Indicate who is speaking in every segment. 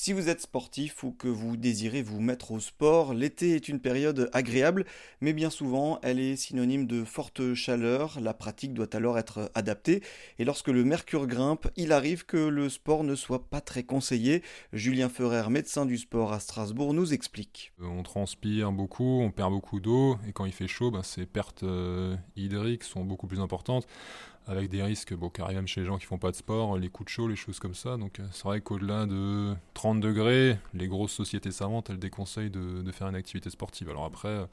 Speaker 1: Si vous êtes sportif ou que vous désirez vous mettre au sport, l'été est une période agréable, mais bien souvent elle est synonyme de forte chaleur, la pratique doit alors être adaptée, et lorsque le mercure grimpe, il arrive que le sport ne soit pas très conseillé. Julien Ferrer, médecin du sport à Strasbourg, nous explique.
Speaker 2: Euh, on transpire beaucoup, on perd beaucoup d'eau, et quand il fait chaud, ben, ces pertes euh, hydriques sont beaucoup plus importantes avec des risques bon, qui arrivent même chez les gens qui font pas de sport, les coups de chaud, les choses comme ça. Donc euh, c'est vrai qu'au-delà de 30 degrés, les grosses sociétés savantes, elles déconseillent de, faire une activité sportive. Alors après,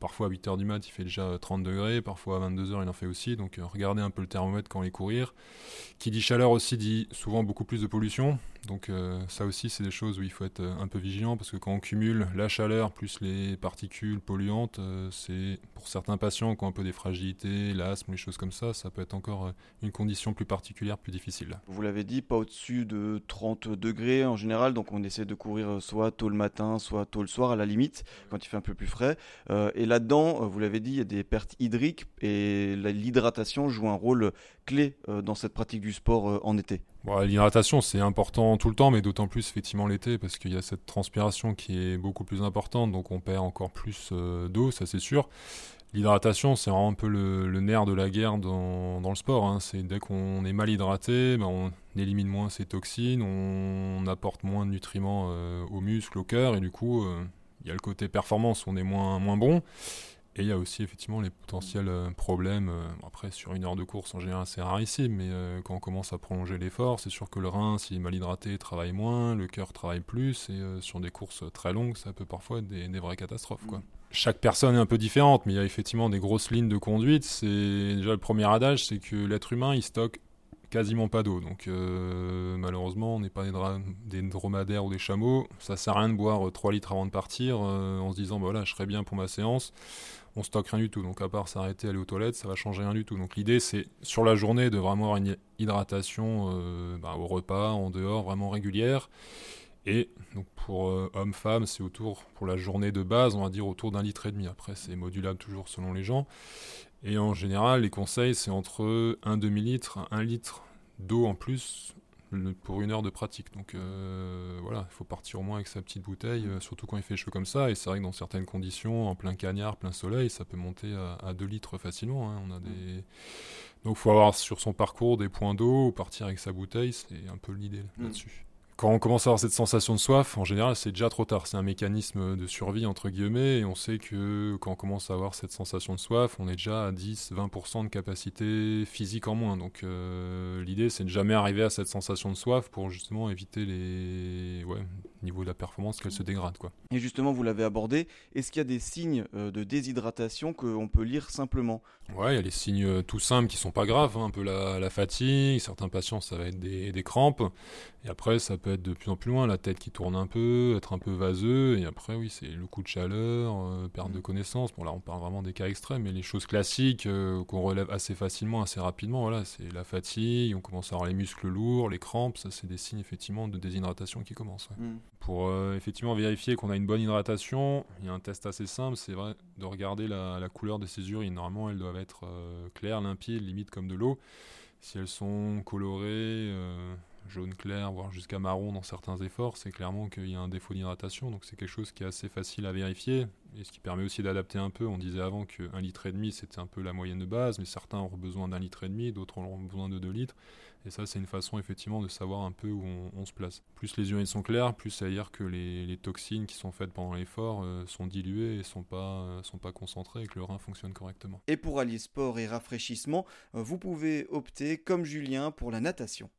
Speaker 2: parfois à 8h du mat, il fait déjà 30 degrés, parfois à 22h, il en fait aussi. Donc euh, regardez un peu le thermomètre quand est courir. Qui dit chaleur aussi dit souvent beaucoup plus de pollution. Donc ça aussi, c'est des choses où il faut être un peu vigilant parce que quand on cumule la chaleur plus les particules polluantes, c'est pour certains patients qui ont un peu des fragilités, l'asthme, les choses comme ça, ça peut être encore euh, une condition plus particulière, plus difficile.
Speaker 1: Vous l'avez dit, pas au-dessus de 30 degrés en général, donc on essaie de courir euh, soit tôt le matin, soit tôt le soir à la limite, quand il fait un peu plus frais. Euh, et là-dedans, vous l'avez dit, il y a des pertes hydriques et l'hydratation joue un rôle clé dans cette pratique du sport en été.
Speaker 2: L'hydratation, c'est important tout le temps, mais d'autant plus effectivement l'été, parce qu'il y a cette transpiration qui est beaucoup plus importante, donc on perd encore plus d'eau, ça c'est sûr. L'hydratation, c'est vraiment un peu le, nerf de la guerre dans, le sport. Hein. C'est dès qu'on est mal hydraté, ben on élimine moins ses toxines, on, apporte moins de nutriments euh, aux muscles, au cœur, et du coup, euh, il y a le côté performance, on est moins, moins bon. Et il y a aussi effectivement les potentiels euh, problèmes. après, sur une heure de course, en général, c'est rarissime, mais quand on commence à prolonger l'effort, c'est sûr que le rein, s'il est mal hydraté, travaille moins, le cœur travaille plus, et sur des courses très longues, ça peut parfois être des, vraies catastrophes. Quoi chaque personne est un peu différente, mais il y a effectivement des grosses lignes de conduite. C'est déjà le premier adage, c'est que l'être humain il stocke quasiment pas d'eau. Donc euh, malheureusement, on n'est pas des, dromadaires ou des chameaux. Ça sert à rien de boire 3 litres avant de partir euh, en se disant bah voilà, je serai bien pour ma séance. On stocke rien du tout. Donc à part s'arrêter, aller aux toilettes, ça va changer rien du tout. Donc l'idée c'est sur la journée de vraiment avoir une hydratation euh, bah, au repas, en dehors, vraiment régulière. Et donc pour euh, hommes-femmes, c'est autour, pour la journée de base, on va dire autour d'un litre et demi. Après, c'est modulable toujours selon les gens. Et en général, les conseils, c'est entre un demi-litre, un litre d'eau en plus pour une heure de pratique. Donc euh, voilà, il faut partir au moins avec sa petite bouteille, euh, surtout quand il fait chaud comme ça. Et c'est vrai que dans certaines conditions, en plein cagnard, plein soleil, ça peut monter à, 2 litres facilement. Hein. On a des... Donc il faut avoir sur son parcours des points d'eau, ou partir avec sa bouteille, c'est un peu l'idée mm. là-dessus quand on commence à avoir cette sensation de soif, en général, c'est déjà trop tard. C'est un mécanisme de survie, entre guillemets, et on sait que quand on commence à avoir cette sensation de soif, on est déjà à 10-20% de capacité physique en moins. Donc euh, l'idée, c'est de jamais arriver à cette sensation de soif pour justement éviter les ouais, niveaux de la performance qu'elle se dégrade. Quoi.
Speaker 1: Et justement, vous l'avez abordé, est-ce qu'il y a des signes euh, de déshydratation qu'on peut lire simplement?
Speaker 2: Ouais, il y a les signes euh, tout simples qui sont pas graves, hein. un peu la, fatigue, certains patients, ça va être des, des crampes, et après, ça peut être de plus en plus loin, la tête qui tourne un peu, être un peu vaseux, et après, oui, c'est le coup de chaleur, euh, perte de mm. connaissance. Bon, là, on parle vraiment des cas extrêmes, mais les choses classiques euh, qu'on relève assez facilement, assez rapidement, voilà, c'est la fatigue, on commence à avoir les muscles lourds, les crampes, ça, c'est des signes effectivement de déshydratation qui commencent. Mm. Pour euh, effectivement vérifier qu'on a une bonne hydratation, il y a un test assez simple, c'est vrai, de regarder la, couleur de ses urines. Normalement, elles doivent être claires, limpides, limite comme de l'eau. Si elles sont colorées, jaune clair, voire jusqu'à marron dans certains efforts, c'est clairement qu'il y a un défaut d'hydratation. Donc c'est quelque chose qui est assez facile à vérifier et ce qui permet aussi d'adapter un peu. On disait avant qu'un litre et demi c'était un peu la moyenne de base, mais certains ont besoin d'un litre et demi, d'autres ont besoin de deux litres. Et ça, c'est une façon effectivement de savoir un peu où on, se place. Plus les urines sont claires, plus ça veut dire que les, toxines qui sont faites pendant l'effort euh, sont diluées et sont pas, euh, sont pas concentrées et que le rein fonctionne correctement.
Speaker 1: Et pour allier sport et rafraîchissement, euh, vous pouvez opter, comme Julien, pour la natation.